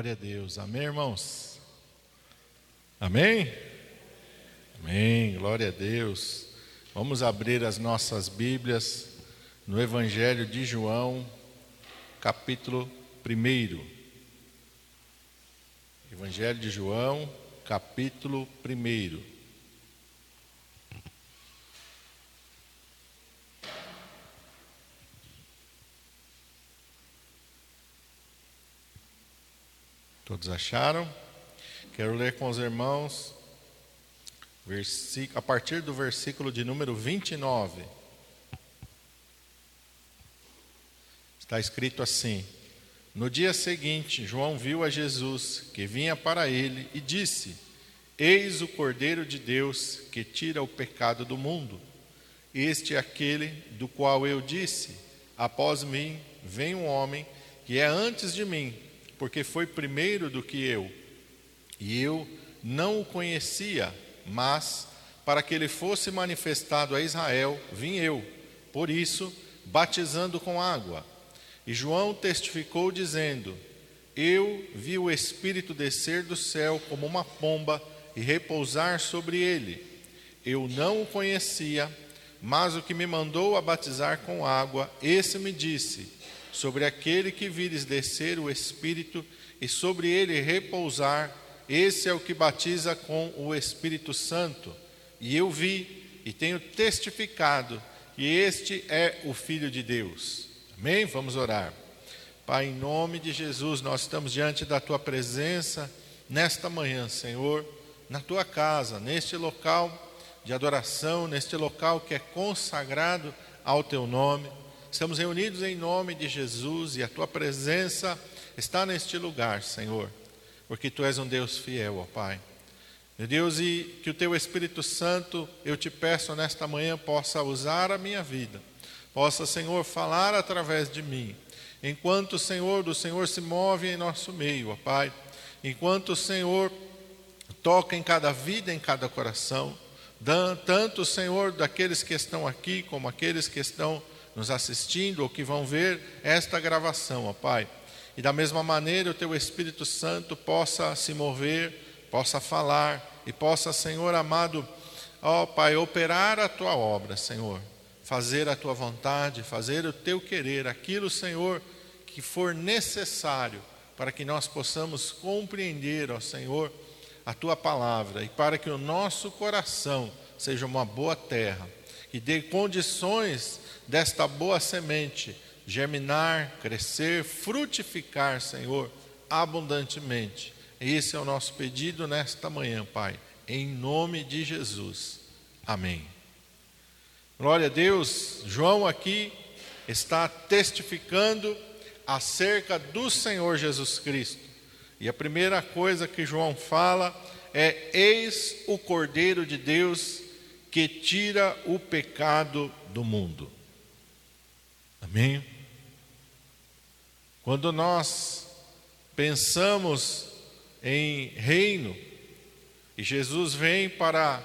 Glória a Deus. Amém, irmãos? Amém? Amém. Glória a Deus. Vamos abrir as nossas Bíblias no Evangelho de João, capítulo 1. Evangelho de João, capítulo 1. Todos acharam? Quero ler com os irmãos a partir do versículo de número 29. Está escrito assim: No dia seguinte, João viu a Jesus que vinha para ele e disse: Eis o Cordeiro de Deus que tira o pecado do mundo. Este é aquele do qual eu disse: Após mim vem um homem que é antes de mim porque foi primeiro do que eu. E eu não o conhecia, mas para que ele fosse manifestado a Israel, vim eu. Por isso, batizando com água. E João testificou dizendo: Eu vi o Espírito descer do céu como uma pomba e repousar sobre ele. Eu não o conhecia, mas o que me mandou a batizar com água, esse me disse: sobre aquele que vires descer o Espírito e sobre ele repousar, esse é o que batiza com o Espírito Santo. E eu vi e tenho testificado que este é o Filho de Deus. Amém? Vamos orar. Pai, em nome de Jesus, nós estamos diante da tua presença nesta manhã, Senhor, na tua casa, neste local de adoração, neste local que é consagrado ao teu nome. Estamos reunidos em nome de Jesus e a tua presença está neste lugar, Senhor, porque tu és um Deus fiel, ó Pai. Meu Deus, e que o teu Espírito Santo, eu te peço nesta manhã, possa usar a minha vida, possa, Senhor, falar através de mim. Enquanto o Senhor do Senhor se move em nosso meio, ó Pai, enquanto o Senhor toca em cada vida, em cada coração, tanto, Senhor, daqueles que estão aqui, como aqueles que estão nos assistindo ou que vão ver esta gravação, ó Pai. E da mesma maneira o teu Espírito Santo possa se mover, possa falar e possa, Senhor amado, ó Pai, operar a tua obra, Senhor. Fazer a tua vontade, fazer o teu querer, aquilo, Senhor, que for necessário para que nós possamos compreender, ó Senhor, a tua palavra e para que o nosso coração seja uma boa terra, que dê condições desta boa semente germinar, crescer, frutificar, Senhor, abundantemente. Esse é o nosso pedido nesta manhã, Pai, em nome de Jesus. Amém. Glória a Deus, João aqui está testificando acerca do Senhor Jesus Cristo. E a primeira coisa que João fala é: Eis o Cordeiro de Deus que tira o pecado do mundo. Amém? Quando nós pensamos em reino, e Jesus vem para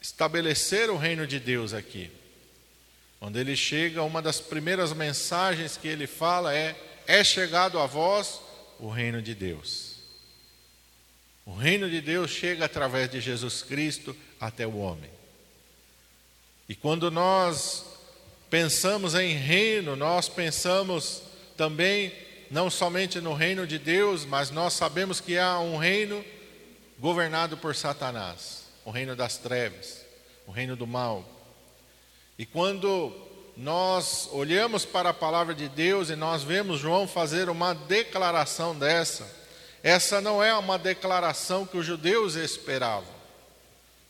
estabelecer o reino de Deus aqui. Quando ele chega, uma das primeiras mensagens que ele fala é: É chegado a vós o reino de Deus. O reino de Deus chega através de Jesus Cristo até o homem. E quando nós pensamos em reino, nós pensamos também não somente no reino de Deus, mas nós sabemos que há um reino governado por Satanás, o reino das trevas, o reino do mal. E quando nós olhamos para a palavra de Deus e nós vemos João fazer uma declaração dessa, essa não é uma declaração que os judeus esperavam.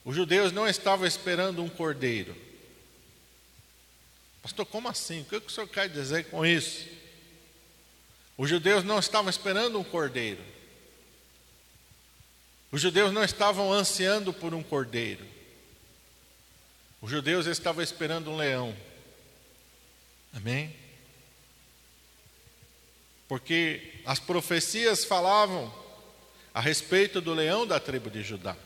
Os judeus não estavam esperando um cordeiro. Pastor, como assim? O que o senhor quer dizer com isso? Os judeus não estavam esperando um cordeiro. Os judeus não estavam ansiando por um cordeiro. Os judeus estavam esperando um leão. Amém? Porque as profecias falavam a respeito do leão da tribo de Judá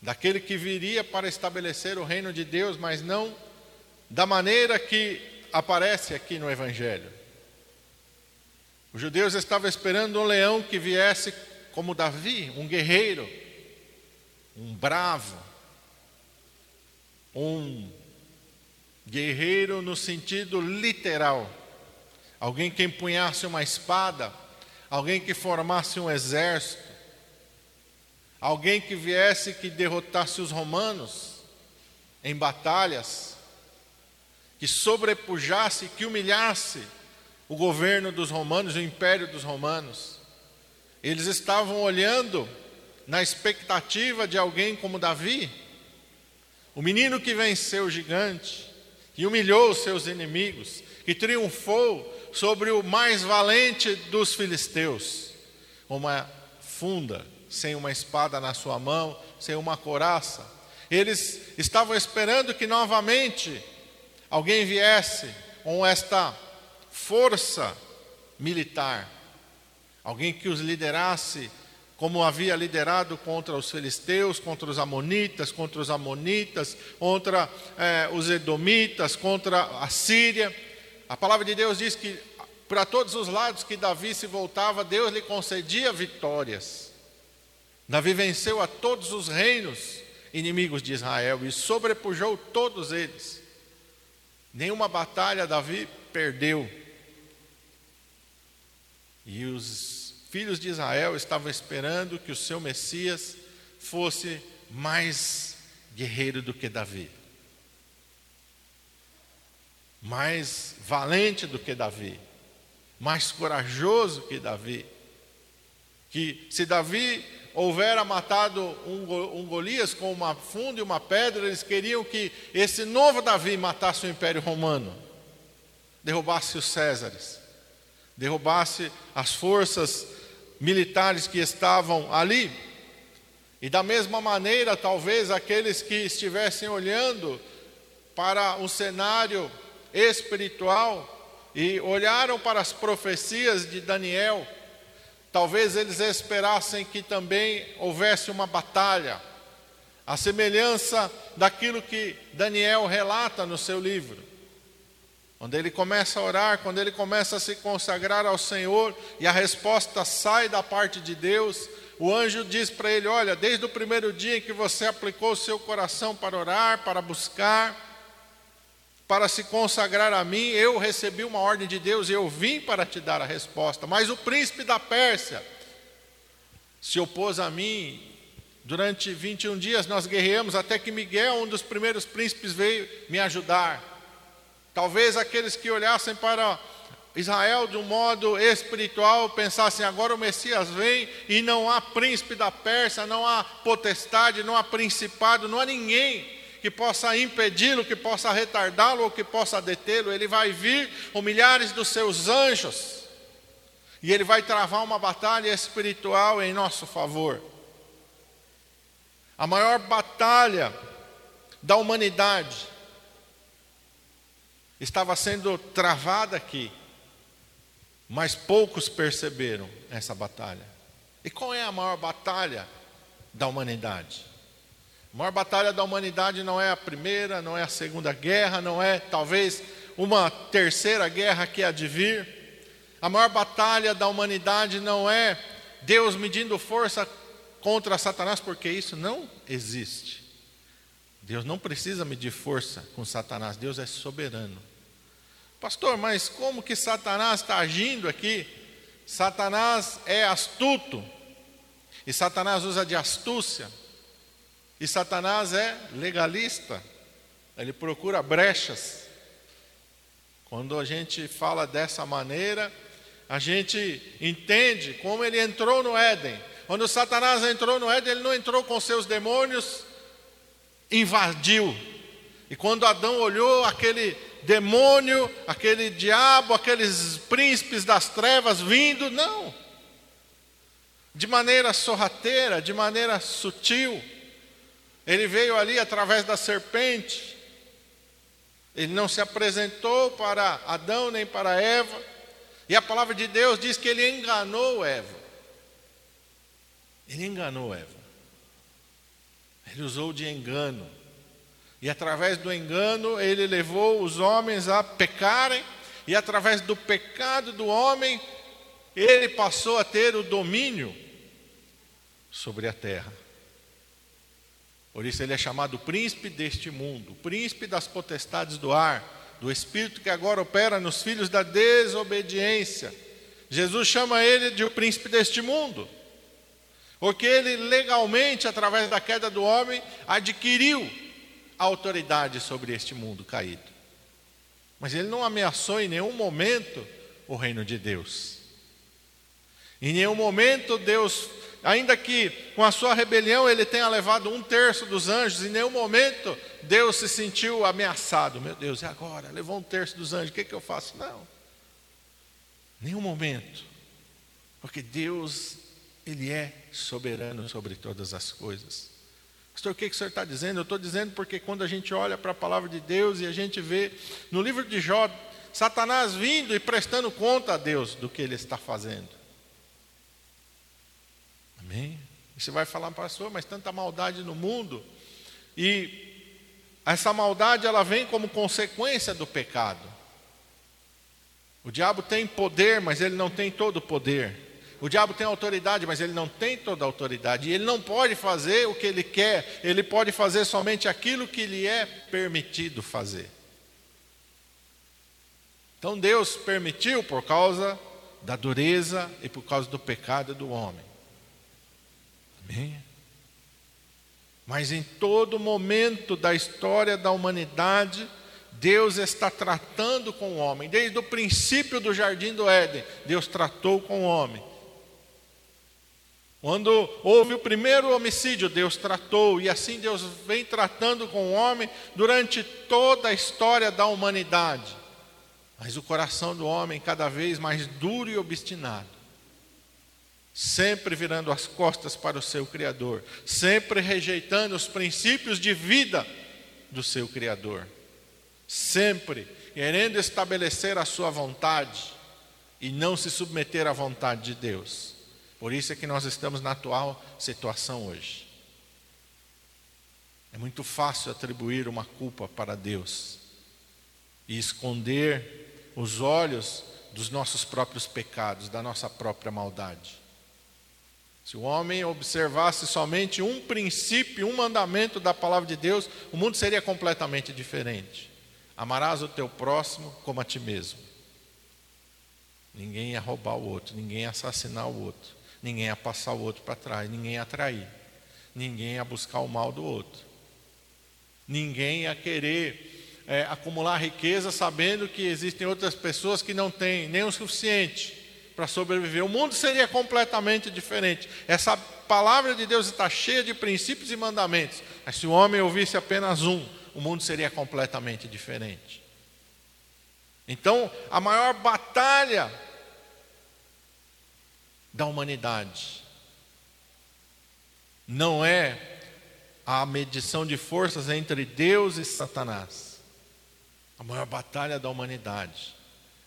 daquele que viria para estabelecer o reino de Deus, mas não da maneira que aparece aqui no Evangelho. Os judeus estavam esperando um leão que viesse como Davi, um guerreiro, um bravo, um guerreiro no sentido literal, alguém que empunhasse uma espada, alguém que formasse um exército, alguém que viesse que derrotasse os romanos em batalhas, que sobrepujasse, que humilhasse o governo dos romanos, o império dos romanos. Eles estavam olhando na expectativa de alguém como Davi, o menino que venceu o gigante, que humilhou os seus inimigos, que triunfou sobre o mais valente dos filisteus, uma funda, sem uma espada na sua mão, sem uma coraça. Eles estavam esperando que novamente alguém viesse com esta força militar, alguém que os liderasse como havia liderado contra os filisteus, contra os amonitas, contra os amonitas, contra eh, os edomitas, contra a Síria. A palavra de Deus diz que para todos os lados que Davi se voltava, Deus lhe concedia vitórias. Davi venceu a todos os reinos inimigos de Israel e sobrepujou todos eles. Nenhuma batalha Davi perdeu. E os filhos de Israel estavam esperando que o seu Messias fosse mais guerreiro do que Davi, mais valente do que Davi mais corajoso que Davi. Que se Davi houvera matado um, um Golias com uma funda e uma pedra, eles queriam que esse novo Davi matasse o Império Romano, derrubasse os Césares, derrubasse as forças militares que estavam ali. E da mesma maneira, talvez aqueles que estivessem olhando para um cenário espiritual, e olharam para as profecias de Daniel, talvez eles esperassem que também houvesse uma batalha, a semelhança daquilo que Daniel relata no seu livro. Quando ele começa a orar, quando ele começa a se consagrar ao Senhor e a resposta sai da parte de Deus, o anjo diz para ele: Olha, desde o primeiro dia em que você aplicou o seu coração para orar, para buscar, para se consagrar a mim, eu recebi uma ordem de Deus e eu vim para te dar a resposta. Mas o príncipe da Pérsia se opôs a mim. Durante 21 dias nós guerreamos até que Miguel, um dos primeiros príncipes, veio me ajudar. Talvez aqueles que olhassem para Israel de um modo espiritual pensassem: agora o Messias vem e não há príncipe da Pérsia, não há potestade, não há principado, não há ninguém que possa impedi-lo, que possa retardá-lo ou que possa detê-lo. Ele vai vir com milhares dos seus anjos e ele vai travar uma batalha espiritual em nosso favor. A maior batalha da humanidade estava sendo travada aqui, mas poucos perceberam essa batalha. E qual é a maior batalha da humanidade? A maior batalha da humanidade não é a primeira, não é a segunda guerra, não é talvez uma terceira guerra que há de vir. A maior batalha da humanidade não é Deus medindo força contra Satanás, porque isso não existe. Deus não precisa medir força com Satanás, Deus é soberano. Pastor, mas como que Satanás está agindo aqui? Satanás é astuto, e Satanás usa de astúcia e Satanás é legalista, ele procura brechas. Quando a gente fala dessa maneira, a gente entende como ele entrou no Éden. Quando Satanás entrou no Éden, ele não entrou com seus demônios, invadiu. E quando Adão olhou aquele demônio, aquele diabo, aqueles príncipes das trevas vindo, não. De maneira sorrateira, de maneira sutil. Ele veio ali através da serpente. Ele não se apresentou para Adão nem para Eva. E a palavra de Deus diz que ele enganou Eva. Ele enganou Eva. Ele usou de engano. E através do engano, ele levou os homens a pecarem. E através do pecado do homem, ele passou a ter o domínio sobre a terra. Por isso ele é chamado príncipe deste mundo, príncipe das potestades do ar, do espírito que agora opera nos filhos da desobediência. Jesus chama ele de o príncipe deste mundo, porque ele legalmente, através da queda do homem, adquiriu a autoridade sobre este mundo caído. Mas ele não ameaçou em nenhum momento o reino de Deus. Em nenhum momento Deus ainda que com a sua rebelião ele tenha levado um terço dos anjos, em nenhum momento Deus se sentiu ameaçado. Meu Deus, e agora? Levou um terço dos anjos, o que, que eu faço? Não, nenhum momento, porque Deus, Ele é soberano sobre todas as coisas. Pastor, o que, que o senhor está dizendo? Eu estou dizendo porque quando a gente olha para a palavra de Deus e a gente vê no livro de Jó, Satanás vindo e prestando conta a Deus do que ele está fazendo. Amém? Você vai falar, pastor, mas tanta maldade no mundo. E essa maldade ela vem como consequência do pecado. O diabo tem poder, mas ele não tem todo o poder. O diabo tem autoridade, mas ele não tem toda a autoridade. E ele não pode fazer o que ele quer, ele pode fazer somente aquilo que lhe é permitido fazer. Então Deus permitiu por causa da dureza e por causa do pecado do homem. Amém? Mas em todo momento da história da humanidade, Deus está tratando com o homem. Desde o princípio do jardim do Éden, Deus tratou com o homem. Quando houve o primeiro homicídio, Deus tratou, e assim Deus vem tratando com o homem durante toda a história da humanidade. Mas o coração do homem cada vez mais duro e obstinado sempre virando as costas para o seu Criador, sempre rejeitando os princípios de vida do seu Criador, sempre querendo estabelecer a sua vontade e não se submeter à vontade de Deus. Por isso é que nós estamos na atual situação hoje. É muito fácil atribuir uma culpa para Deus e esconder os olhos dos nossos próprios pecados, da nossa própria maldade. Se o homem observasse somente um princípio, um mandamento da palavra de Deus, o mundo seria completamente diferente. Amarás o teu próximo como a ti mesmo. Ninguém ia roubar o outro, ninguém ia assassinar o outro, ninguém ia passar o outro para trás, ninguém ia trair, ninguém ia buscar o mal do outro, ninguém ia querer é, acumular riqueza sabendo que existem outras pessoas que não têm nem o suficiente para sobreviver. O mundo seria completamente diferente. Essa palavra de Deus está cheia de princípios e mandamentos. Mas se o homem ouvisse apenas um, o mundo seria completamente diferente. Então, a maior batalha da humanidade não é a medição de forças entre Deus e Satanás. A maior batalha da humanidade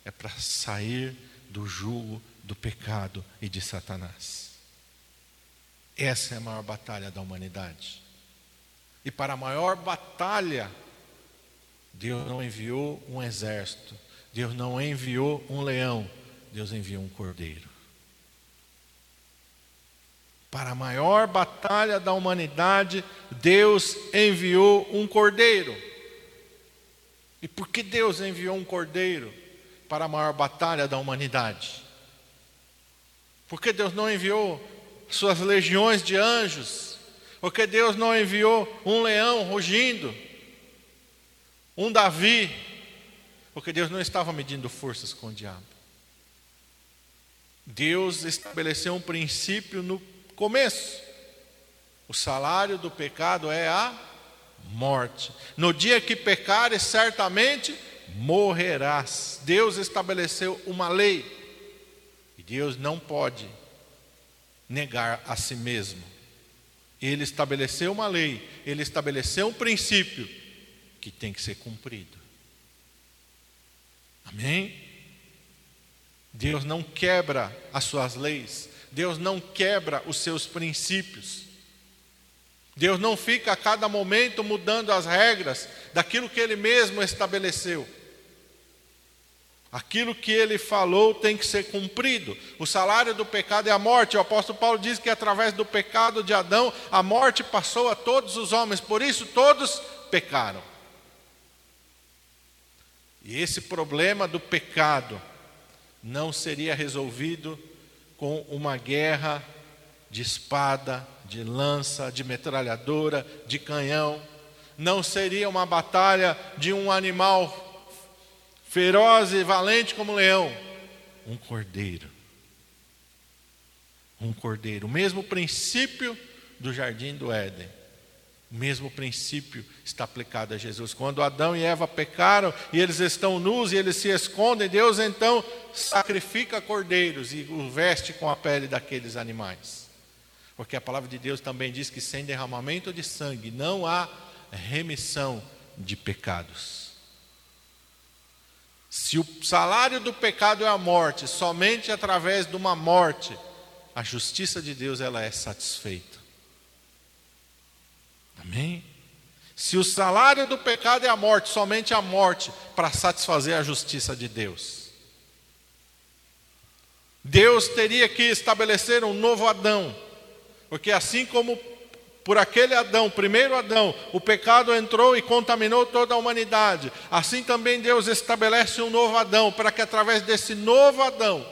é para sair do jugo do pecado e de Satanás. Essa é a maior batalha da humanidade. E para a maior batalha, Deus não enviou um exército, Deus não enviou um leão, Deus enviou um cordeiro. Para a maior batalha da humanidade, Deus enviou um cordeiro. E por que Deus enviou um cordeiro? Para a maior batalha da humanidade? Porque Deus não enviou suas legiões de anjos? Porque Deus não enviou um leão rugindo? Um Davi? Porque Deus não estava medindo forças com o diabo. Deus estabeleceu um princípio no começo. O salário do pecado é a morte. No dia que pecares, certamente morrerás. Deus estabeleceu uma lei e Deus não pode negar a si mesmo. Ele estabeleceu uma lei, ele estabeleceu um princípio que tem que ser cumprido. Amém? Deus não quebra as suas leis, Deus não quebra os seus princípios. Deus não fica a cada momento mudando as regras daquilo que Ele mesmo estabeleceu. Aquilo que ele falou tem que ser cumprido. O salário do pecado é a morte. O apóstolo Paulo diz que através do pecado de Adão, a morte passou a todos os homens, por isso todos pecaram. E esse problema do pecado não seria resolvido com uma guerra de espada, de lança, de metralhadora, de canhão. Não seria uma batalha de um animal feroz e valente como um leão, um cordeiro. Um cordeiro. O mesmo princípio do jardim do Éden. O mesmo princípio está aplicado a Jesus. Quando Adão e Eva pecaram e eles estão nus e eles se escondem, Deus então sacrifica cordeiros e o veste com a pele daqueles animais. Porque a palavra de Deus também diz que sem derramamento de sangue não há remissão de pecados. Se o salário do pecado é a morte, somente através de uma morte, a justiça de Deus ela é satisfeita. Amém? Se o salário do pecado é a morte, somente a morte para satisfazer a justiça de Deus. Deus teria que estabelecer um novo Adão, porque assim como por aquele Adão, primeiro Adão, o pecado entrou e contaminou toda a humanidade. Assim também Deus estabelece um novo Adão, para que através desse novo Adão,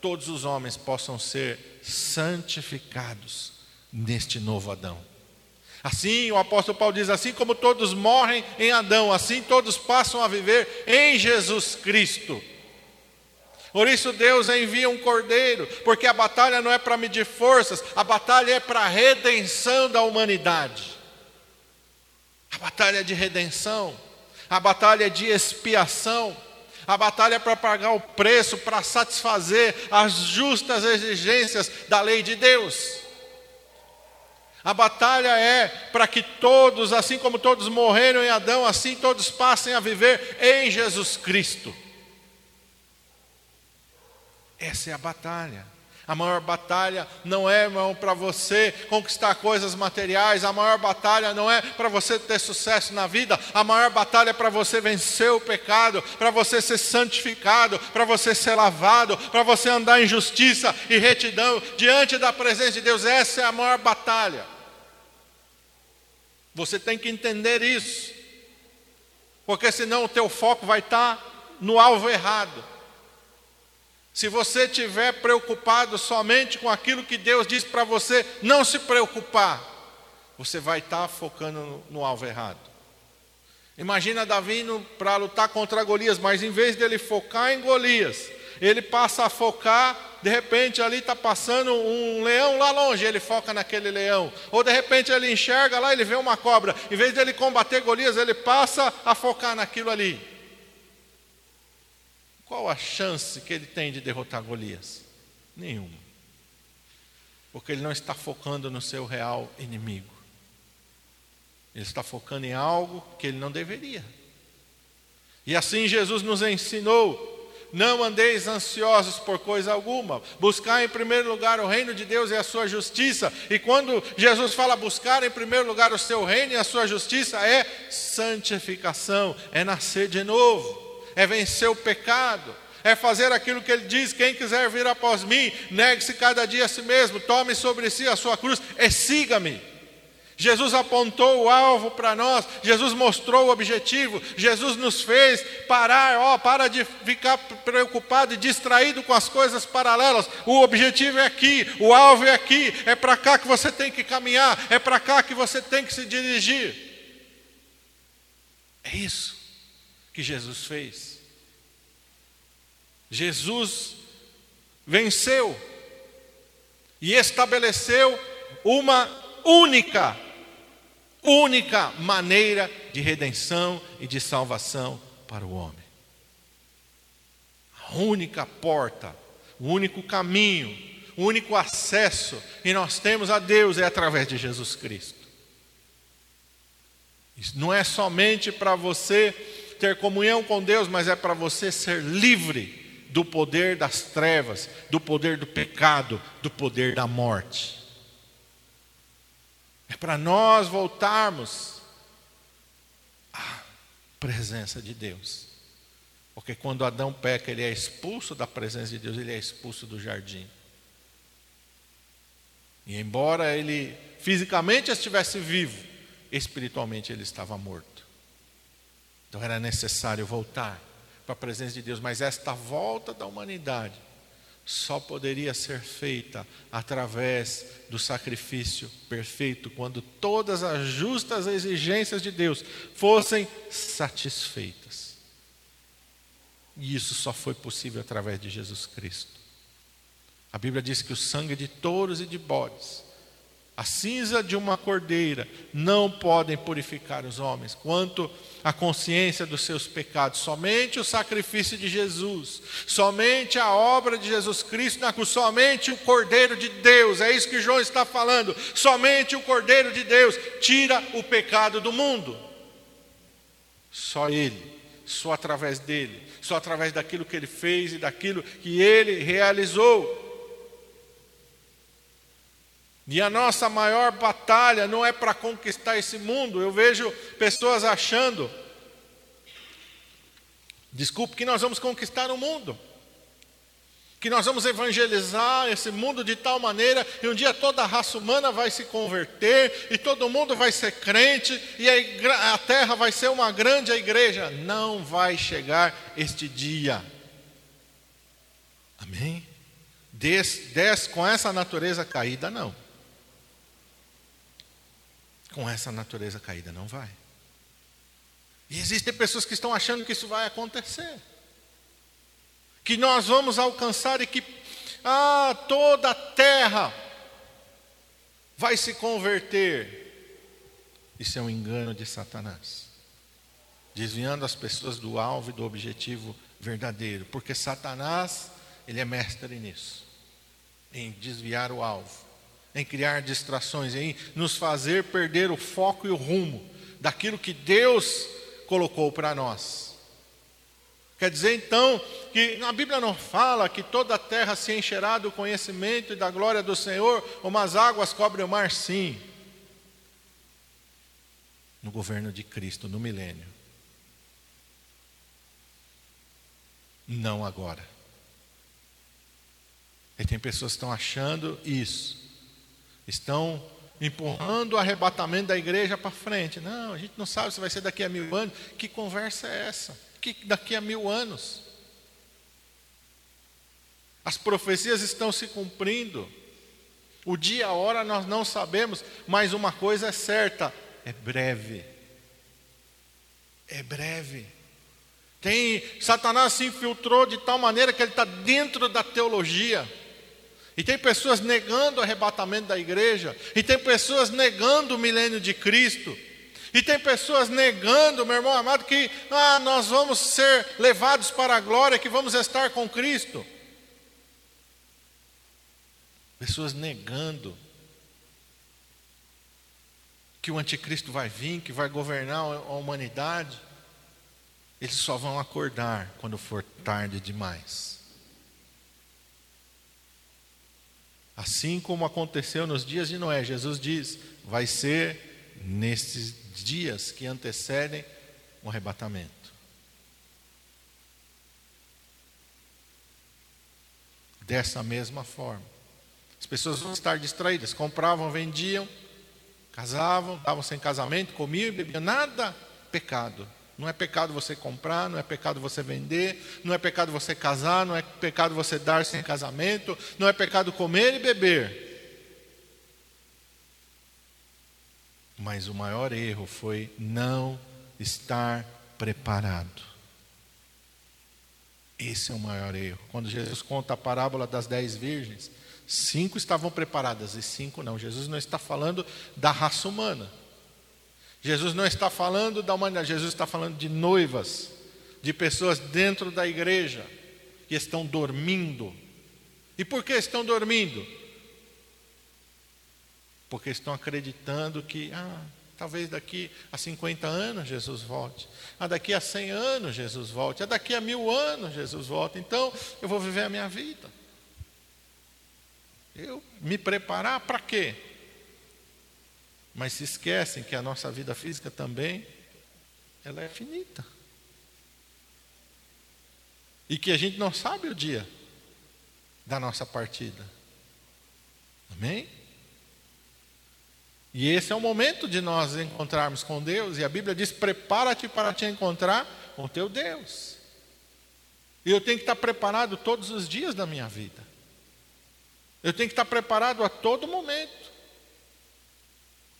todos os homens possam ser santificados neste novo Adão. Assim, o apóstolo Paulo diz: assim como todos morrem em Adão, assim todos passam a viver em Jesus Cristo. Por isso Deus envia um cordeiro, porque a batalha não é para medir forças, a batalha é para a redenção da humanidade. A batalha é de redenção, a batalha é de expiação, a batalha é para pagar o preço, para satisfazer as justas exigências da lei de Deus. A batalha é para que todos, assim como todos morreram em Adão, assim todos passem a viver em Jesus Cristo. Essa é a batalha. A maior batalha não é, irmão, para você conquistar coisas materiais, a maior batalha não é para você ter sucesso na vida, a maior batalha é para você vencer o pecado, para você ser santificado, para você ser lavado, para você andar em justiça e retidão diante da presença de Deus. Essa é a maior batalha. Você tem que entender isso, porque senão o teu foco vai estar no alvo errado. Se você estiver preocupado somente com aquilo que Deus diz para você não se preocupar, você vai estar focando no, no alvo errado. Imagina Davi indo para lutar contra Golias, mas em vez dele focar em Golias, ele passa a focar, de repente ali está passando um leão lá longe, ele foca naquele leão. Ou de repente ele enxerga lá, ele vê uma cobra. Em vez dele combater Golias, ele passa a focar naquilo ali. Qual a chance que ele tem de derrotar Golias? Nenhuma. Porque ele não está focando no seu real inimigo. Ele está focando em algo que ele não deveria. E assim Jesus nos ensinou: não andeis ansiosos por coisa alguma, buscar em primeiro lugar o reino de Deus e a sua justiça. E quando Jesus fala buscar em primeiro lugar o seu reino e a sua justiça, é santificação, é nascer de novo é vencer o pecado, é fazer aquilo que ele diz: quem quiser vir após mim, negue-se cada dia a si mesmo, tome sobre si a sua cruz e siga-me. Jesus apontou o alvo para nós, Jesus mostrou o objetivo, Jesus nos fez parar, ó, para de ficar preocupado e distraído com as coisas paralelas. O objetivo é aqui, o alvo é aqui, é para cá que você tem que caminhar, é para cá que você tem que se dirigir. É isso que Jesus fez. Jesus venceu e estabeleceu uma única, única maneira de redenção e de salvação para o homem. A única porta, o único caminho, o único acesso que nós temos a Deus é através de Jesus Cristo. Isso não é somente para você ter comunhão com Deus, mas é para você ser livre do poder das trevas, do poder do pecado, do poder da morte. É para nós voltarmos à presença de Deus. Porque quando Adão peca, ele é expulso da presença de Deus, ele é expulso do jardim. E embora ele fisicamente estivesse vivo, espiritualmente ele estava morto. Então era necessário voltar para a presença de Deus, mas esta volta da humanidade só poderia ser feita através do sacrifício perfeito, quando todas as justas exigências de Deus fossem satisfeitas. E isso só foi possível através de Jesus Cristo. A Bíblia diz que o sangue de touros e de bodes, a cinza de uma cordeira, não podem purificar os homens, quanto a consciência dos seus pecados. Somente o sacrifício de Jesus, somente a obra de Jesus Cristo na cruz, somente o Cordeiro de Deus, é isso que João está falando. Somente o Cordeiro de Deus tira o pecado do mundo. Só Ele, só através dele só através daquilo que ele fez e daquilo que ele realizou. E a nossa maior batalha não é para conquistar esse mundo. Eu vejo pessoas achando, desculpe, que nós vamos conquistar o mundo que nós vamos evangelizar esse mundo de tal maneira que um dia toda a raça humana vai se converter e todo mundo vai ser crente e a, a terra vai ser uma grande igreja. Não vai chegar este dia. Amém? Des, des com essa natureza caída, não. Com essa natureza caída, não vai. E existem pessoas que estão achando que isso vai acontecer. Que nós vamos alcançar e que ah, toda a terra vai se converter. Isso é um engano de Satanás, desviando as pessoas do alvo e do objetivo verdadeiro, porque Satanás, ele é mestre nisso, em desviar o alvo, em criar distrações, em nos fazer perder o foco e o rumo daquilo que Deus colocou para nós. Quer dizer então que a Bíblia não fala que toda a terra se encherá do conhecimento e da glória do Senhor, como as águas cobrem o mar, sim. No governo de Cristo, no milênio. Não agora. E tem pessoas que estão achando isso. Estão empurrando o arrebatamento da igreja para frente. Não, a gente não sabe se vai ser daqui a mil anos. Que conversa é essa? que daqui a mil anos. As profecias estão se cumprindo. O dia e a hora nós não sabemos, mas uma coisa é certa: é breve. É breve. Tem Satanás se infiltrou de tal maneira que ele está dentro da teologia. E tem pessoas negando o arrebatamento da igreja, e tem pessoas negando o milênio de Cristo. E tem pessoas negando, meu irmão amado, que ah, nós vamos ser levados para a glória, que vamos estar com Cristo. Pessoas negando que o anticristo vai vir, que vai governar a humanidade. Eles só vão acordar quando for tarde demais. Assim como aconteceu nos dias de Noé, Jesus diz: vai ser nesses dias que antecedem o arrebatamento. Dessa mesma forma, as pessoas vão estar distraídas, compravam, vendiam, casavam, davam sem casamento, comiam e bebiam, nada pecado. Não é pecado você comprar, não é pecado você vender, não é pecado você casar, não é pecado você dar sem casamento, não é pecado comer e beber. Mas o maior erro foi não estar preparado. Esse é o maior erro. Quando Jesus conta a parábola das dez virgens, cinco estavam preparadas e cinco não. Jesus não está falando da raça humana. Jesus não está falando da humanidade. Jesus está falando de noivas, de pessoas dentro da igreja que estão dormindo. E por que estão dormindo? porque estão acreditando que, ah, talvez daqui a 50 anos Jesus volte, ah, daqui a 100 anos Jesus volte, ah, daqui a mil anos Jesus volte, então eu vou viver a minha vida. Eu me preparar para quê? Mas se esquecem que a nossa vida física também, ela é finita. E que a gente não sabe o dia da nossa partida. Amém? E esse é o momento de nós encontrarmos com Deus, e a Bíblia diz: prepara-te para te encontrar com teu Deus. E eu tenho que estar preparado todos os dias da minha vida. Eu tenho que estar preparado a todo momento.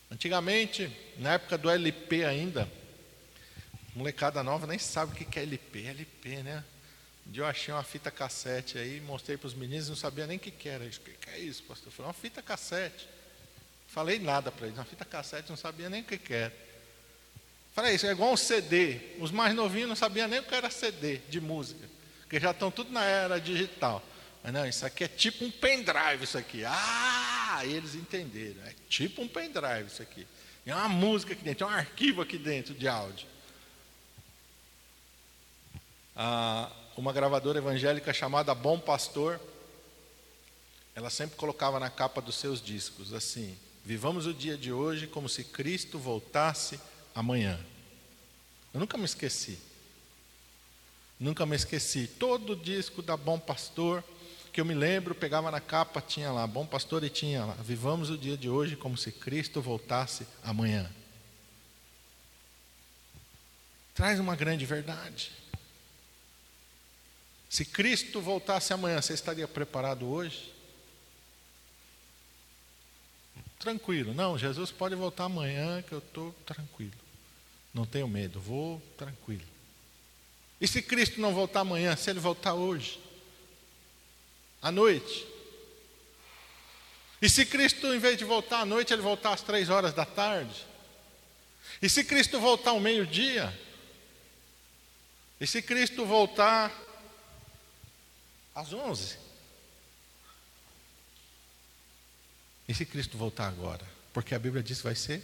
Antigamente, na época do LP ainda, molecada nova nem sabe o que é LP, LP, né? Um dia eu achei uma fita cassete aí, mostrei para os meninos, não sabia nem o que era. O que é isso, pastor? Foi uma fita cassete. Falei nada para eles, uma fita cassete, não sabia nem o que era. Falei, isso é igual um CD. Os mais novinhos não sabiam nem o que era CD de música, porque já estão tudo na era digital. Não, isso aqui é tipo um pendrive, isso aqui. Ah, eles entenderam. É tipo um pendrive isso aqui. Tem uma música aqui dentro, tem um arquivo aqui dentro de áudio. Ah, uma gravadora evangélica chamada Bom Pastor, ela sempre colocava na capa dos seus discos assim: Vivamos o dia de hoje como se Cristo voltasse amanhã. Eu nunca me esqueci. Nunca me esqueci. Todo disco da Bom Pastor que eu me lembro, pegava na capa, tinha lá, Bom Pastor e tinha lá, vivamos o dia de hoje como se Cristo voltasse amanhã. Traz uma grande verdade. Se Cristo voltasse amanhã, você estaria preparado hoje? Tranquilo, não, Jesus pode voltar amanhã que eu estou tranquilo. Não tenho medo, vou tranquilo. E se Cristo não voltar amanhã, se ele voltar hoje? À noite? E se Cristo, em vez de voltar à noite, ele voltar às três horas da tarde? E se Cristo voltar ao meio-dia? E se Cristo voltar às 11. E se Cristo voltar agora? Porque a Bíblia diz que vai ser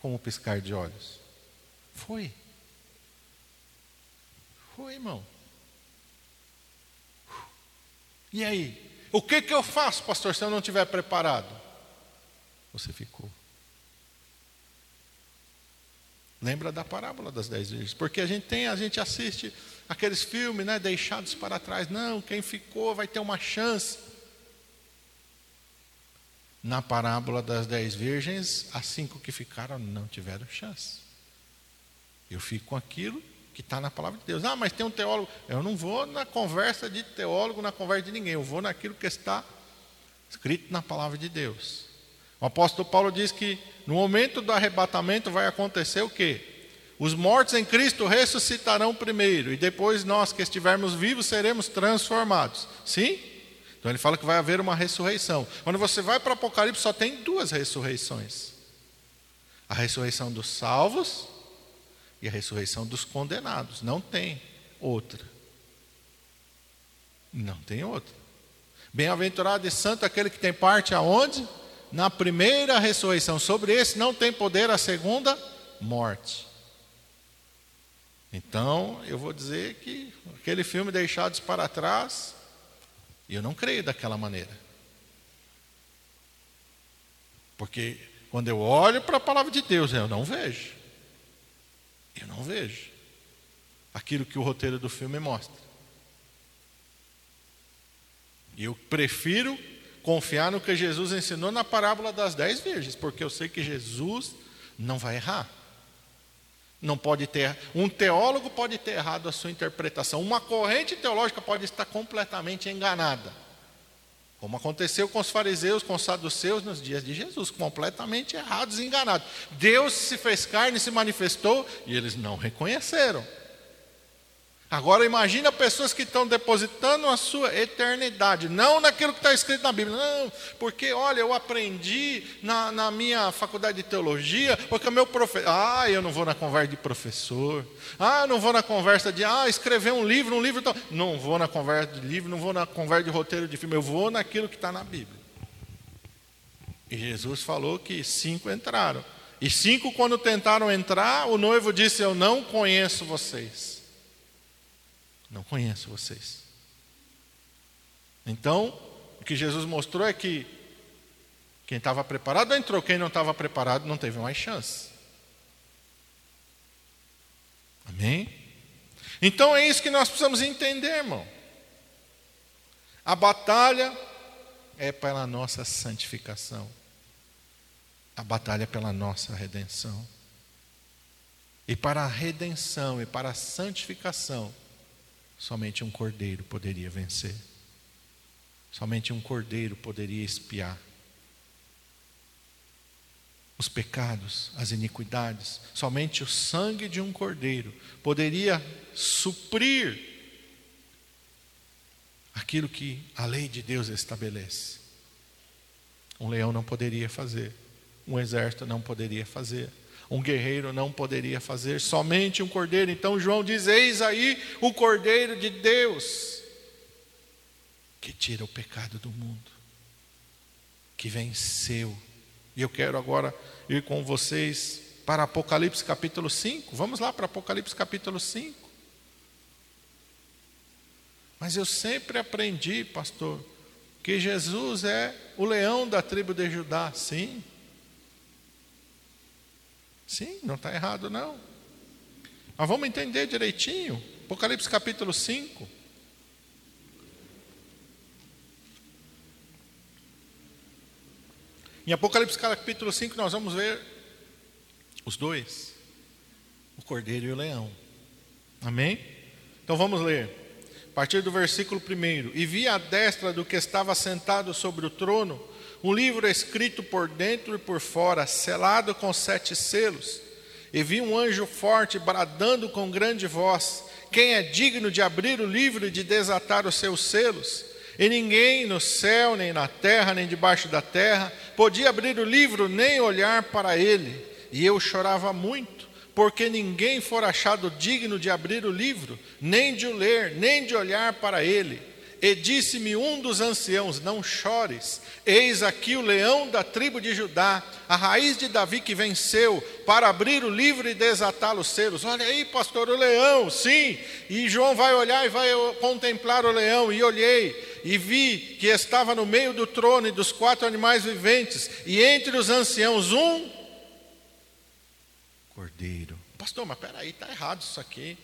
como piscar de olhos. Foi. Foi, irmão. E aí? O que, que eu faço, pastor, se eu não estiver preparado? Você ficou. Lembra da parábola das dez virgens? Porque a gente tem, a gente assiste aqueles filmes, né, deixados para trás. Não, quem ficou vai ter uma chance. Na parábola das dez virgens, as cinco que ficaram não tiveram chance. Eu fico com aquilo que está na palavra de Deus. Ah, mas tem um teólogo. Eu não vou na conversa de teólogo, na conversa de ninguém. Eu vou naquilo que está escrito na palavra de Deus. O apóstolo Paulo diz que no momento do arrebatamento vai acontecer o quê? Os mortos em Cristo ressuscitarão primeiro, e depois nós que estivermos vivos seremos transformados. Sim? Então ele fala que vai haver uma ressurreição. Quando você vai para o Apocalipse, só tem duas ressurreições: a ressurreição dos salvos e a ressurreição dos condenados. Não tem outra. Não tem outra. Bem-aventurado e santo aquele que tem parte aonde? Na primeira ressurreição. Sobre esse não tem poder a segunda morte. Então, eu vou dizer que aquele filme Deixados para Trás, eu não creio daquela maneira. Porque quando eu olho para a palavra de Deus, eu não vejo. Eu não vejo aquilo que o roteiro do filme mostra. E eu prefiro confiar no que Jesus ensinou na parábola das dez virgens, porque eu sei que Jesus não vai errar. Não pode ter, um teólogo pode ter errado a sua interpretação, uma corrente teológica pode estar completamente enganada. Como aconteceu com os fariseus, com os saduceus nos dias de Jesus, completamente errados e enganados. Deus se fez carne, se manifestou e eles não reconheceram. Agora imagina pessoas que estão depositando a sua eternidade, não naquilo que está escrito na Bíblia, não, porque olha, eu aprendi na, na minha faculdade de teologia, porque o meu professor, ah, eu não vou na conversa de professor, ah, eu não vou na conversa de, ah, escrever um livro, um livro, não vou na conversa de livro, não vou na conversa de roteiro de filme, eu vou naquilo que está na Bíblia. E Jesus falou que cinco entraram, e cinco, quando tentaram entrar, o noivo disse: Eu não conheço vocês. Não conheço vocês. Então, o que Jesus mostrou é que quem estava preparado entrou, quem não estava preparado não teve mais chance. Amém? Então é isso que nós precisamos entender, irmão. A batalha é pela nossa santificação. A batalha é pela nossa redenção. E para a redenção e para a santificação, somente um cordeiro poderia vencer. Somente um cordeiro poderia espiar os pecados, as iniquidades. Somente o sangue de um cordeiro poderia suprir aquilo que a lei de Deus estabelece. Um leão não poderia fazer, um exército não poderia fazer, um guerreiro não poderia fazer, somente um cordeiro. Então João diz: Eis aí o cordeiro de Deus, que tira o pecado do mundo, que venceu. E eu quero agora ir com vocês para Apocalipse capítulo 5. Vamos lá para Apocalipse capítulo 5. Mas eu sempre aprendi, pastor, que Jesus é o leão da tribo de Judá, sim. Sim, não está errado não. Mas vamos entender direitinho. Apocalipse capítulo 5. Em Apocalipse capítulo 5 nós vamos ver os dois, o cordeiro e o leão. Amém? Então vamos ler partir do versículo 1: E vi à destra do que estava sentado sobre o trono um livro escrito por dentro e por fora, selado com sete selos. E vi um anjo forte bradando com grande voz: Quem é digno de abrir o livro e de desatar os seus selos? E ninguém no céu, nem na terra, nem debaixo da terra, podia abrir o livro nem olhar para ele. E eu chorava muito porque ninguém for achado digno de abrir o livro, nem de o ler, nem de olhar para ele. E disse-me um dos anciãos: Não chores, eis aqui o leão da tribo de Judá, a raiz de Davi que venceu, para abrir o livro e desatar os selos. Olha aí, pastor, o leão, sim. E João vai olhar e vai contemplar o leão. E olhei, e vi que estava no meio do trono e dos quatro animais viventes, e entre os anciãos um cordeiro. Pastor, mas peraí, está errado isso aqui.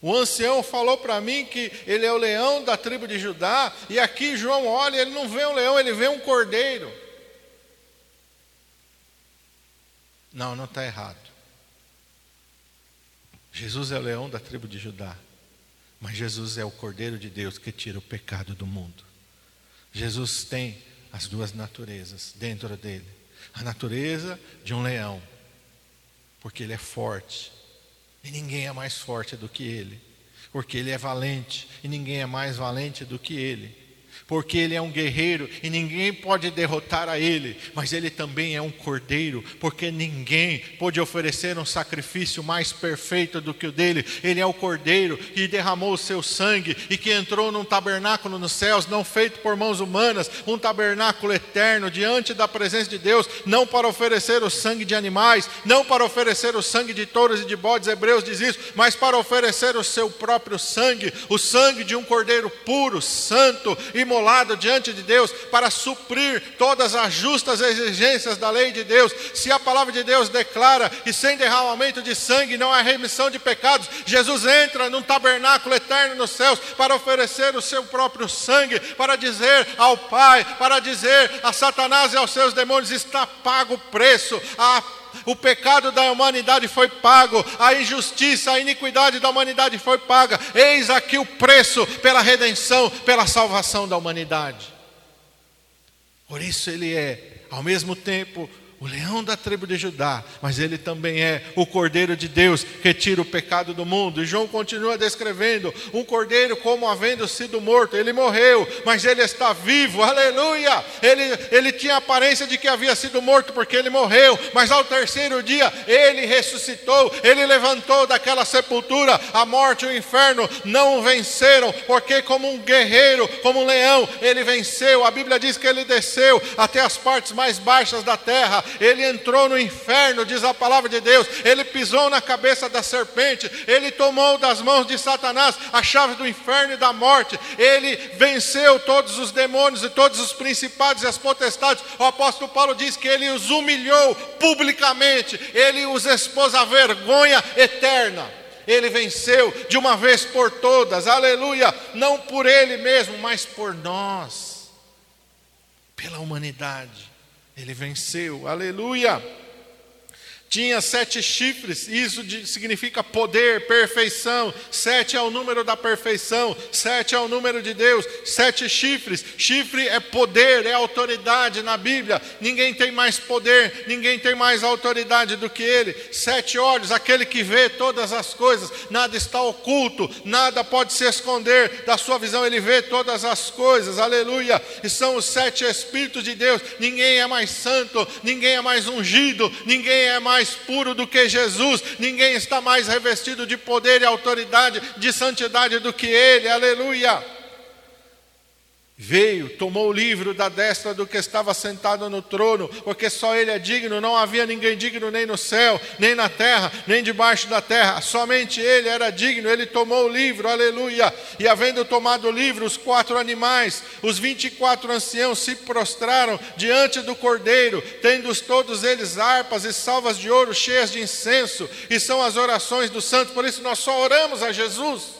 O ancião falou para mim que ele é o leão da tribo de Judá, e aqui João olha, ele não vê um leão, ele vê um cordeiro. Não, não está errado. Jesus é o leão da tribo de Judá, mas Jesus é o cordeiro de Deus que tira o pecado do mundo. Jesus tem as duas naturezas dentro dele: a natureza de um leão porque ele é forte. E ninguém é mais forte do que ele. Porque ele é valente. E ninguém é mais valente do que ele porque ele é um guerreiro e ninguém pode derrotar a ele, mas ele também é um cordeiro, porque ninguém pode oferecer um sacrifício mais perfeito do que o dele. Ele é o cordeiro que derramou o seu sangue e que entrou num tabernáculo nos céus, não feito por mãos humanas, um tabernáculo eterno diante da presença de Deus, não para oferecer o sangue de animais, não para oferecer o sangue de touros e de bodes, Hebreus diz isso, mas para oferecer o seu próprio sangue, o sangue de um cordeiro puro, santo, imortal imolado diante de Deus para suprir todas as justas exigências da lei de Deus. Se a palavra de Deus declara que sem derramamento de sangue não há remissão de pecados, Jesus entra num tabernáculo eterno nos céus para oferecer o seu próprio sangue, para dizer ao Pai, para dizer a Satanás e aos seus demônios: está pago o preço, a o pecado da humanidade foi pago, a injustiça, a iniquidade da humanidade foi paga. Eis aqui o preço pela redenção, pela salvação da humanidade. Por isso ele é, ao mesmo tempo, o leão da tribo de Judá, mas ele também é o cordeiro de Deus que tira o pecado do mundo. E João continua descrevendo um cordeiro como havendo sido morto. Ele morreu, mas ele está vivo, aleluia! Ele, ele tinha a aparência de que havia sido morto porque ele morreu, mas ao terceiro dia ele ressuscitou, ele levantou daquela sepultura. A morte e o inferno não o venceram, porque, como um guerreiro, como um leão, ele venceu. A Bíblia diz que ele desceu até as partes mais baixas da terra ele entrou no inferno, diz a palavra de Deus, ele pisou na cabeça da serpente, ele tomou das mãos de Satanás a chave do inferno e da morte, ele venceu todos os demônios e todos os principados e as potestades. O apóstolo Paulo diz que ele os humilhou publicamente, ele os expôs à vergonha eterna. Ele venceu de uma vez por todas, aleluia, não por Ele mesmo, mas por nós, pela humanidade. Ele venceu, aleluia tinha sete chifres, isso significa poder, perfeição. Sete é o número da perfeição, sete é o número de Deus, sete chifres. Chifre é poder, é autoridade na Bíblia. Ninguém tem mais poder, ninguém tem mais autoridade do que ele. Sete olhos, aquele que vê todas as coisas, nada está oculto, nada pode se esconder da sua visão, ele vê todas as coisas, aleluia. E são os sete Espíritos de Deus. Ninguém é mais santo, ninguém é mais ungido, ninguém é mais mais puro do que Jesus, ninguém está mais revestido de poder e autoridade, de santidade do que Ele, aleluia. Veio, tomou o livro da destra do que estava sentado no trono, porque só ele é digno, não havia ninguém digno nem no céu, nem na terra, nem debaixo da terra, somente ele era digno, ele tomou o livro, aleluia. E havendo tomado o livro, os quatro animais, os vinte e quatro anciãos se prostraram diante do cordeiro, tendo todos eles harpas e salvas de ouro cheias de incenso, e são as orações dos santos, por isso nós só oramos a Jesus.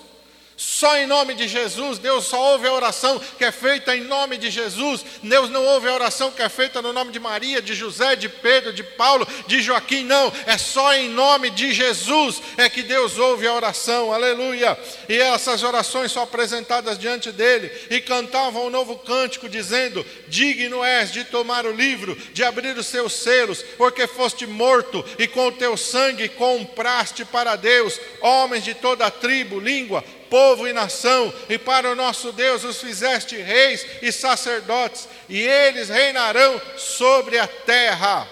Só em nome de Jesus, Deus só ouve a oração que é feita em nome de Jesus. Deus não ouve a oração que é feita no nome de Maria, de José, de Pedro, de Paulo, de Joaquim, não. É só em nome de Jesus é que Deus ouve a oração. Aleluia. E essas orações são apresentadas diante dele e cantavam um novo cântico dizendo: Digno és de tomar o livro, de abrir os seus selos, porque foste morto e com o teu sangue compraste para Deus homens de toda a tribo, língua, povo e nação, e para o nosso Deus os fizeste reis e sacerdotes, e eles reinarão sobre a terra.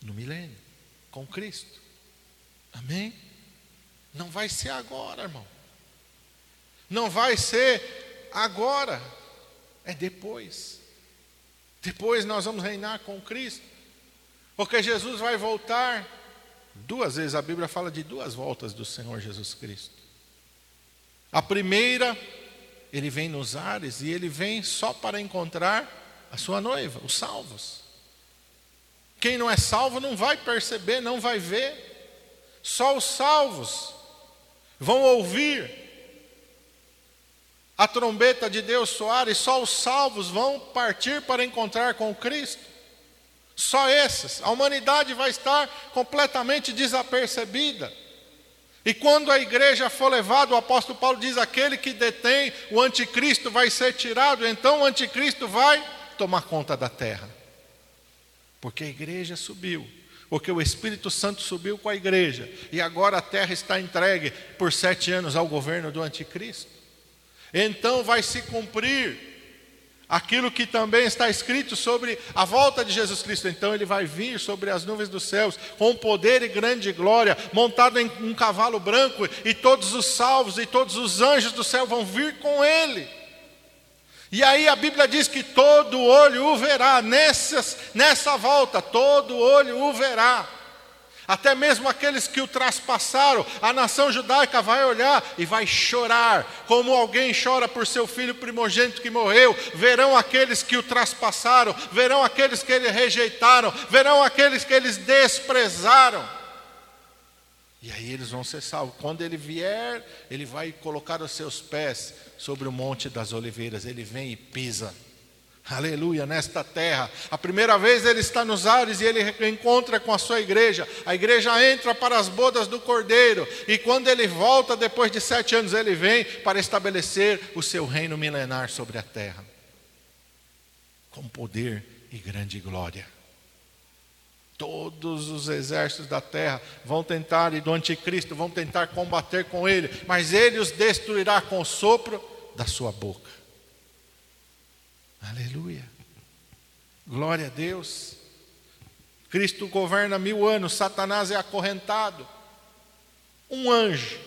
No milênio, com Cristo. Amém? Não vai ser agora, irmão. Não vai ser agora. É depois. Depois nós vamos reinar com Cristo. Porque Jesus vai voltar Duas vezes a Bíblia fala de duas voltas do Senhor Jesus Cristo. A primeira, ele vem nos ares e ele vem só para encontrar a sua noiva, os salvos. Quem não é salvo não vai perceber, não vai ver. Só os salvos vão ouvir a trombeta de Deus soar e só os salvos vão partir para encontrar com Cristo. Só esses. A humanidade vai estar completamente desapercebida. E quando a igreja for levada, o apóstolo Paulo diz: aquele que detém o anticristo vai ser tirado, então o anticristo vai tomar conta da terra. Porque a igreja subiu, porque o Espírito Santo subiu com a igreja, e agora a terra está entregue por sete anos ao governo do anticristo. Então vai se cumprir aquilo que também está escrito sobre a volta de Jesus Cristo. Então ele vai vir sobre as nuvens dos céus com poder e grande glória, montado em um cavalo branco, e todos os salvos e todos os anjos do céu vão vir com ele. E aí a Bíblia diz que todo olho o verá, nessas, nessa volta, todo olho o verá. Até mesmo aqueles que o traspassaram, a nação judaica vai olhar e vai chorar, como alguém chora por seu filho primogênito que morreu. Verão aqueles que o traspassaram, verão aqueles que ele rejeitaram, verão aqueles que eles desprezaram. E aí eles vão ser salvos. Quando ele vier, ele vai colocar os seus pés sobre o monte das oliveiras. Ele vem e pisa Aleluia, nesta terra. A primeira vez ele está nos ares e ele encontra com a sua igreja. A igreja entra para as bodas do cordeiro. E quando ele volta, depois de sete anos, ele vem para estabelecer o seu reino milenar sobre a terra. Com poder e grande glória. Todos os exércitos da terra vão tentar, e do anticristo, vão tentar combater com ele, mas ele os destruirá com o sopro da sua boca. Aleluia. Glória a Deus. Cristo governa mil anos, Satanás é acorrentado. Um anjo.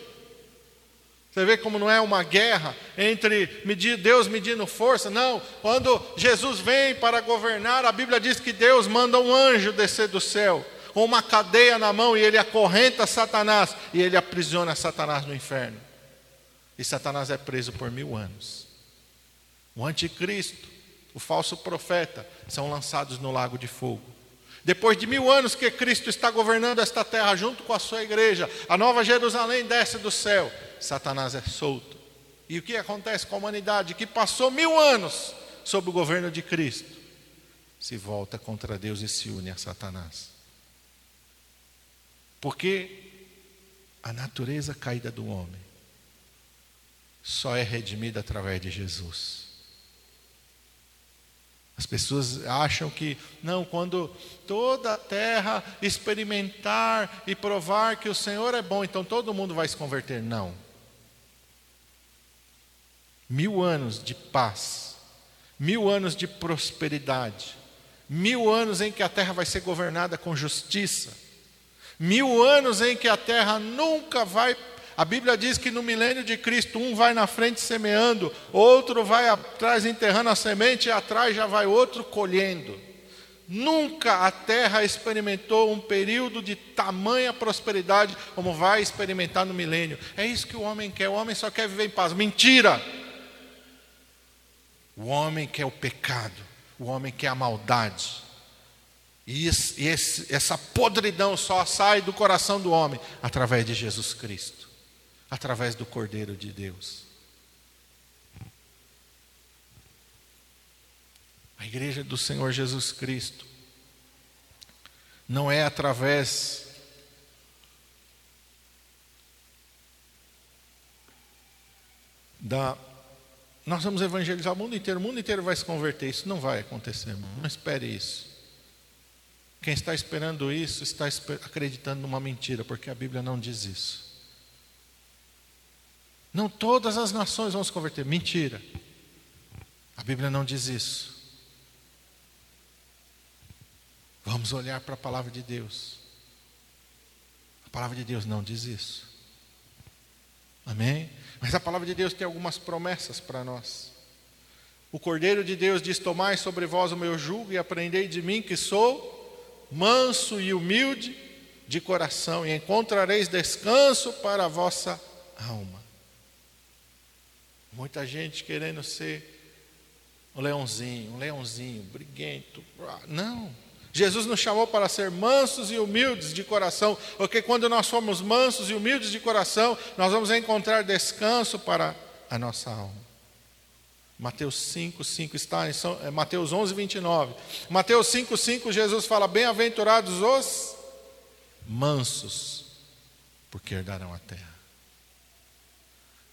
Você vê como não é uma guerra entre medir, Deus medindo força, não. Quando Jesus vem para governar, a Bíblia diz que Deus manda um anjo descer do céu, com uma cadeia na mão, e ele acorrenta Satanás, e ele aprisiona Satanás no inferno. E Satanás é preso por mil anos. O anticristo o falso profeta, são lançados no lago de fogo. Depois de mil anos que Cristo está governando esta terra junto com a sua igreja, a nova Jerusalém desce do céu, Satanás é solto. E o que acontece com a humanidade que passou mil anos sob o governo de Cristo? Se volta contra Deus e se une a Satanás. Porque a natureza caída do homem só é redimida através de Jesus. As pessoas acham que, não, quando toda a terra experimentar e provar que o Senhor é bom, então todo mundo vai se converter. Não. Mil anos de paz, mil anos de prosperidade, mil anos em que a terra vai ser governada com justiça, mil anos em que a terra nunca vai a Bíblia diz que no milênio de Cristo, um vai na frente semeando, outro vai atrás enterrando a semente, e atrás já vai outro colhendo. Nunca a terra experimentou um período de tamanha prosperidade como vai experimentar no milênio. É isso que o homem quer. O homem só quer viver em paz. Mentira! O homem quer o pecado, o homem quer a maldade. E esse, essa podridão só sai do coração do homem através de Jesus Cristo através do Cordeiro de Deus. A igreja do Senhor Jesus Cristo não é através da. Nós vamos evangelizar o mundo inteiro, o mundo inteiro vai se converter. Isso não vai acontecer, Não espere isso. Quem está esperando isso está acreditando numa mentira, porque a Bíblia não diz isso. Não todas as nações vão se converter. Mentira. A Bíblia não diz isso. Vamos olhar para a palavra de Deus. A palavra de Deus não diz isso. Amém? Mas a palavra de Deus tem algumas promessas para nós. O Cordeiro de Deus diz: Tomai sobre vós o meu jugo e aprendei de mim, que sou manso e humilde de coração, e encontrareis descanso para a vossa alma. Muita gente querendo ser um leãozinho, um leãozinho, briguento. Não. Jesus nos chamou para ser mansos e humildes de coração, porque quando nós somos mansos e humildes de coração, nós vamos encontrar descanso para a nossa alma. Mateus 5, 5 está em São, é, Mateus 11, 29. Mateus 5, 5, Jesus fala: Bem-aventurados os mansos, porque herdarão a terra.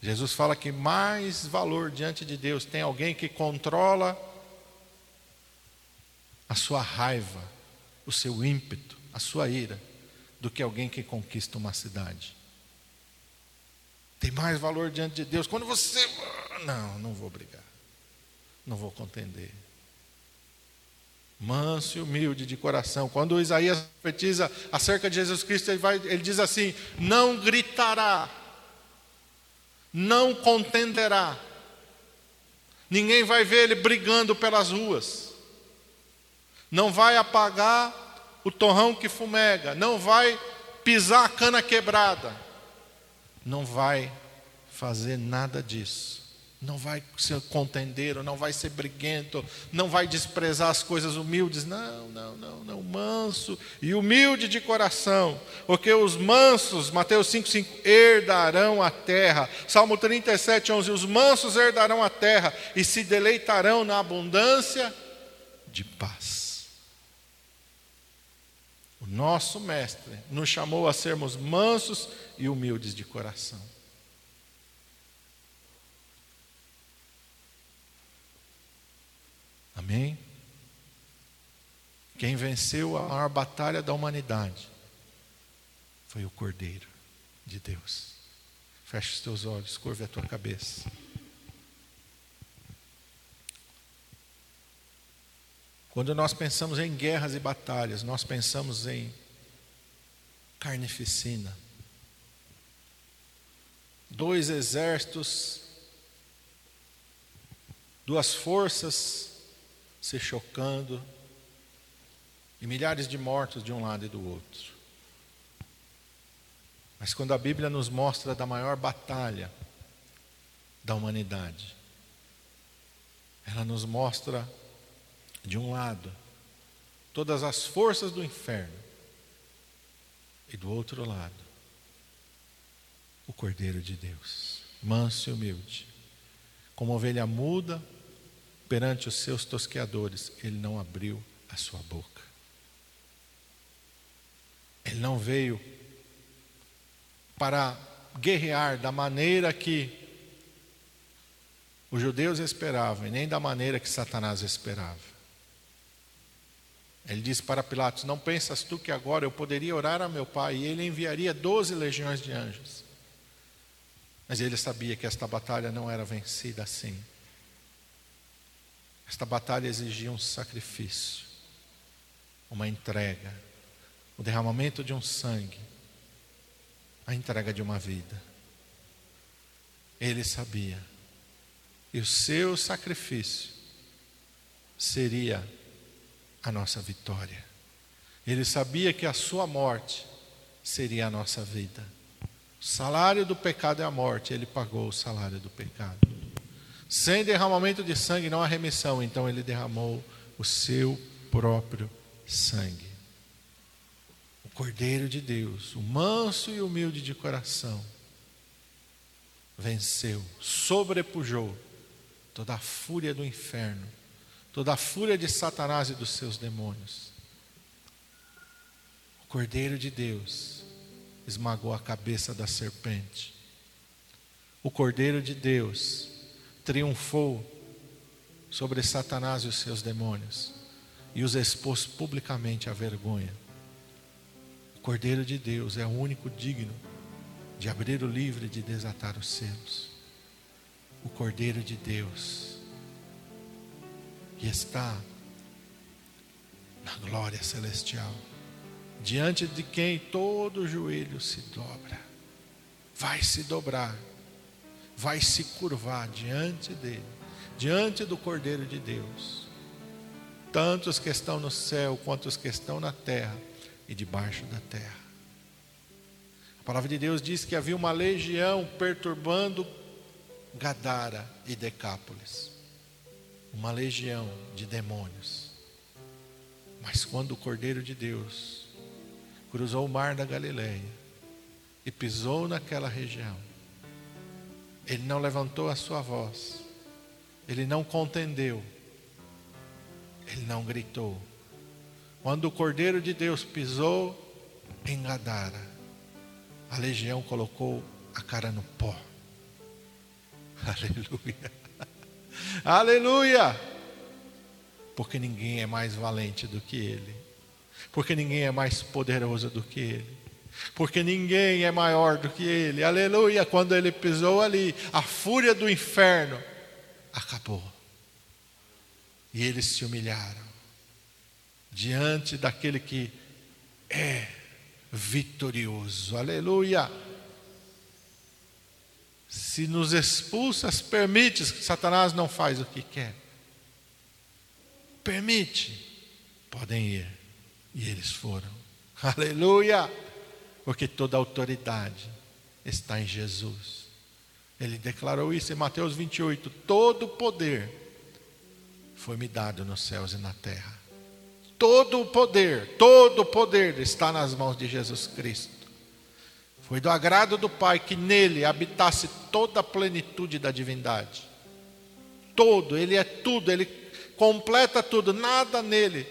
Jesus fala que mais valor diante de Deus tem alguém que controla a sua raiva, o seu ímpeto, a sua ira, do que alguém que conquista uma cidade. Tem mais valor diante de Deus. Quando você. Não, não vou brigar. Não vou contender. Manso e humilde de coração. Quando Isaías profetiza acerca de Jesus Cristo, ele, vai, ele diz assim: Não gritará não contenderá. Ninguém vai ver ele brigando pelas ruas. Não vai apagar o torrão que fumega. Não vai pisar a cana quebrada. Não vai fazer nada disso não vai ser contendeiro, não vai ser briguento, não vai desprezar as coisas humildes. Não, não, não, não. Manso e humilde de coração. Porque os mansos, Mateus 5,5, herdarão a terra. Salmo 37, 11. Os mansos herdarão a terra e se deleitarão na abundância de paz. O nosso Mestre nos chamou a sermos mansos e humildes de coração. Amém? Quem venceu a maior batalha da humanidade foi o Cordeiro de Deus. Feche os teus olhos, curve a tua cabeça. Quando nós pensamos em guerras e batalhas, nós pensamos em carnificina. Dois exércitos, duas forças se chocando, e milhares de mortos de um lado e do outro. Mas quando a Bíblia nos mostra da maior batalha da humanidade, ela nos mostra, de um lado, todas as forças do inferno. E do outro lado, o Cordeiro de Deus, manso e humilde, como ovelha muda perante os seus tosqueadores, ele não abriu a sua boca. Ele não veio para guerrear da maneira que os judeus esperavam e nem da maneira que Satanás esperava. Ele disse para Pilatos: Não pensas tu que agora eu poderia orar a meu pai e ele enviaria doze legiões de anjos? Mas ele sabia que esta batalha não era vencida assim. Esta batalha exigia um sacrifício, uma entrega, o derramamento de um sangue, a entrega de uma vida. Ele sabia, e o seu sacrifício seria a nossa vitória. Ele sabia que a sua morte seria a nossa vida. O salário do pecado é a morte, ele pagou o salário do pecado. Sem derramamento de sangue não há remissão, então ele derramou o seu próprio sangue. O Cordeiro de Deus, o manso e humilde de coração, venceu, sobrepujou toda a fúria do inferno toda a fúria de Satanás e dos seus demônios. O Cordeiro de Deus esmagou a cabeça da serpente. O Cordeiro de Deus triunfou sobre Satanás e os seus demônios e os expôs publicamente à vergonha. O Cordeiro de Deus é o único digno de abrir o livro e de desatar os selos. O Cordeiro de Deus e está na glória celestial, diante de quem todo joelho se dobra, vai se dobrar, vai se curvar diante dele, diante do Cordeiro de Deus. Tanto os que estão no céu quanto os que estão na terra e debaixo da terra. A palavra de Deus diz que havia uma legião perturbando Gadara e Decápolis uma legião de demônios. Mas quando o Cordeiro de Deus cruzou o mar da Galileia e pisou naquela região, ele não levantou a sua voz, ele não contendeu, ele não gritou. Quando o Cordeiro de Deus pisou em Gadara, a legião colocou a cara no pó. Aleluia. Aleluia! Porque ninguém é mais valente do que Ele, porque ninguém é mais poderoso do que Ele, porque ninguém é maior do que Ele. Aleluia! Quando Ele pisou ali, a fúria do inferno acabou. E eles se humilharam diante daquele que é vitorioso. Aleluia! se nos expulsas, permite, Satanás não faz o que quer. Permite, podem ir. E eles foram. Aleluia! Porque toda autoridade está em Jesus. Ele declarou isso em Mateus 28: todo poder foi-me dado nos céus e na terra. Todo o poder, todo o poder está nas mãos de Jesus Cristo. Foi do agrado do Pai que nele habitasse toda a plenitude da divindade. Todo, ele é tudo, ele completa tudo, nada nele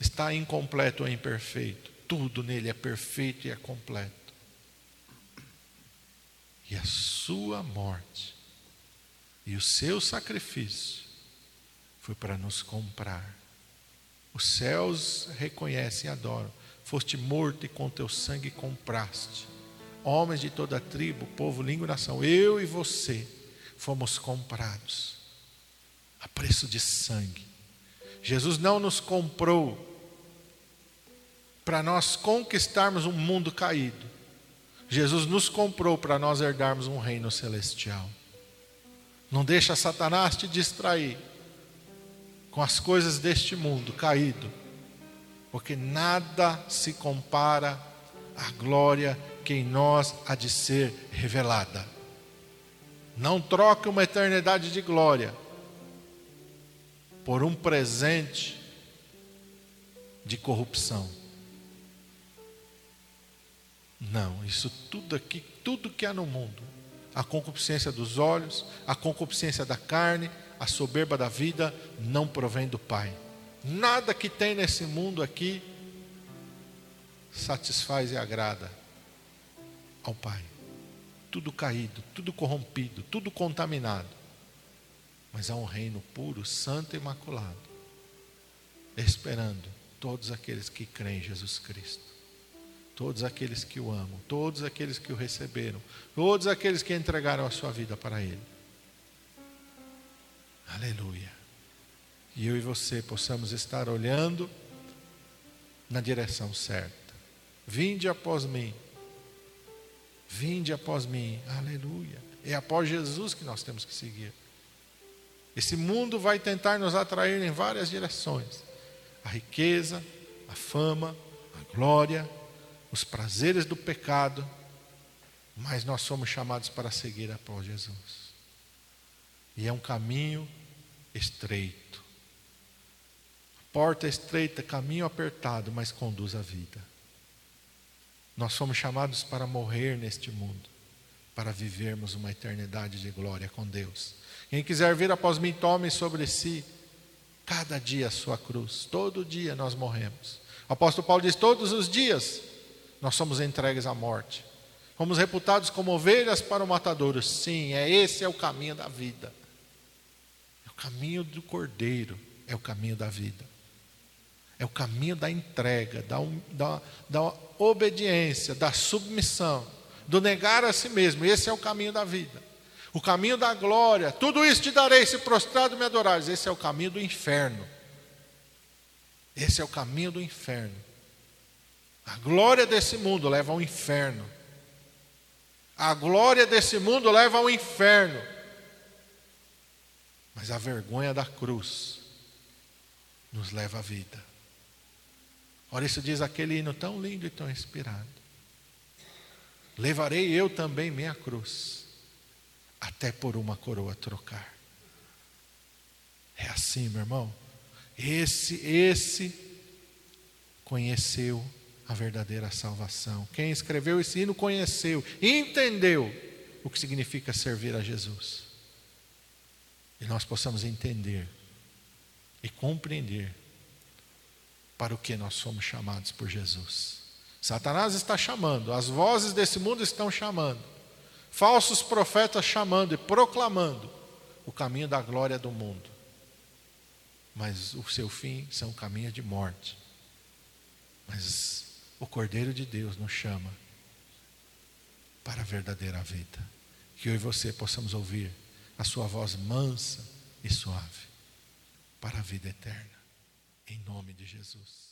está incompleto ou imperfeito. Tudo nele é perfeito e é completo. E a sua morte e o seu sacrifício foi para nos comprar. Os céus reconhecem e adoram. Foste morto e com teu sangue compraste homens de toda tribo, povo, língua e nação, eu e você fomos comprados a preço de sangue. Jesus não nos comprou para nós conquistarmos um mundo caído. Jesus nos comprou para nós herdarmos um reino celestial. Não deixa Satanás te distrair com as coisas deste mundo caído, porque nada se compara à glória que em nós há de ser revelada. Não troque uma eternidade de glória por um presente de corrupção. Não, isso tudo aqui, tudo que há no mundo, a concupiscência dos olhos, a concupiscência da carne, a soberba da vida, não provém do Pai. Nada que tem nesse mundo aqui satisfaz e agrada ao Pai. Tudo caído, tudo corrompido, tudo contaminado. Mas há um reino puro, santo e imaculado, esperando todos aqueles que creem em Jesus Cristo. Todos aqueles que o amam, todos aqueles que o receberam, todos aqueles que entregaram a sua vida para Ele. Aleluia. E eu e você possamos estar olhando na direção certa. Vinde após mim. Vinde após mim. Aleluia. É após Jesus que nós temos que seguir. Esse mundo vai tentar nos atrair em várias direções: a riqueza, a fama, a glória, os prazeres do pecado, mas nós somos chamados para seguir após Jesus. E é um caminho estreito. Porta estreita, caminho apertado, mas conduz à vida. Nós somos chamados para morrer neste mundo, para vivermos uma eternidade de glória com Deus. Quem quiser vir após mim, tome sobre si cada dia a sua cruz. Todo dia nós morremos. O apóstolo Paulo diz: todos os dias nós somos entregues à morte. Fomos reputados como ovelhas para o matadouro. Sim, é esse é o caminho da vida. É o caminho do cordeiro, é o caminho da vida. É o caminho da entrega, da, da, da obediência, da submissão, do negar a si mesmo. Esse é o caminho da vida o caminho da glória, tudo isso te darei se prostrado me adorares. Esse é o caminho do inferno. Esse é o caminho do inferno. A glória desse mundo leva ao inferno. A glória desse mundo leva ao inferno. Mas a vergonha da cruz nos leva à vida. Ora, isso diz aquele hino tão lindo e tão inspirado. Levarei eu também minha cruz até por uma coroa trocar. É assim, meu irmão. Esse, esse conheceu a verdadeira salvação. Quem escreveu esse hino conheceu, entendeu o que significa servir a Jesus. E nós possamos entender e compreender para o que nós somos chamados por Jesus. Satanás está chamando, as vozes desse mundo estão chamando falsos profetas chamando e proclamando o caminho da glória do mundo. Mas o seu fim são caminhos de morte. Mas o Cordeiro de Deus nos chama para a verdadeira vida. Que eu e você possamos ouvir a sua voz mansa e suave para a vida eterna. Em nome de Jesus.